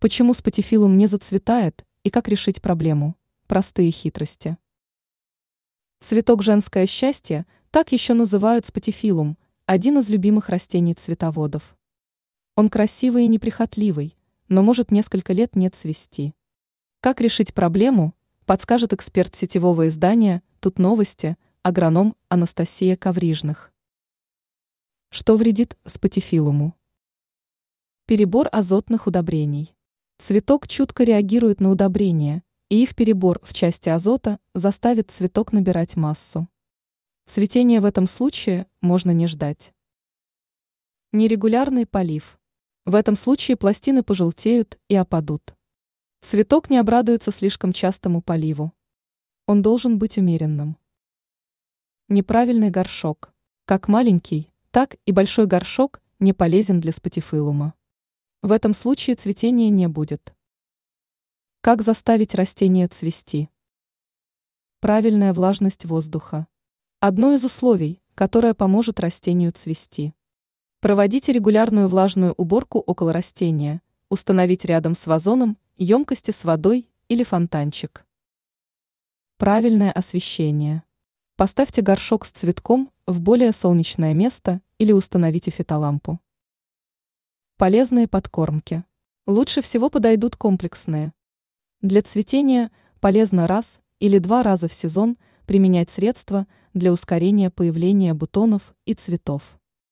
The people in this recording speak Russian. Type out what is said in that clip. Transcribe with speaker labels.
Speaker 1: Почему спатифилум не зацветает и как решить проблему? Простые хитрости. Цветок женское счастье так еще называют спатифилум, один из любимых растений цветоводов. Он красивый и неприхотливый, но может несколько лет не цвести. Как решить проблему, подскажет эксперт сетевого издания «Тут новости», агроном Анастасия Коврижных. Что вредит спатифилуму? Перебор азотных удобрений. Цветок чутко реагирует на удобрения, и их перебор в части азота заставит цветок набирать массу. Цветение в этом случае можно не ждать. Нерегулярный полив. В этом случае пластины пожелтеют и опадут. Цветок не обрадуется слишком частому поливу. Он должен быть умеренным. Неправильный горшок. Как маленький, так и большой горшок не полезен для спатифилума. В этом случае цветения не будет. Как заставить растение цвести? Правильная влажность воздуха. Одно из условий, которое поможет растению цвести. Проводите регулярную влажную уборку около растения, установить рядом с вазоном емкости с водой или фонтанчик. Правильное освещение. Поставьте горшок с цветком в более солнечное место или установите фитолампу. Полезные подкормки. Лучше всего подойдут комплексные. Для цветения полезно раз или два раза в сезон применять средства для ускорения появления бутонов и цветов.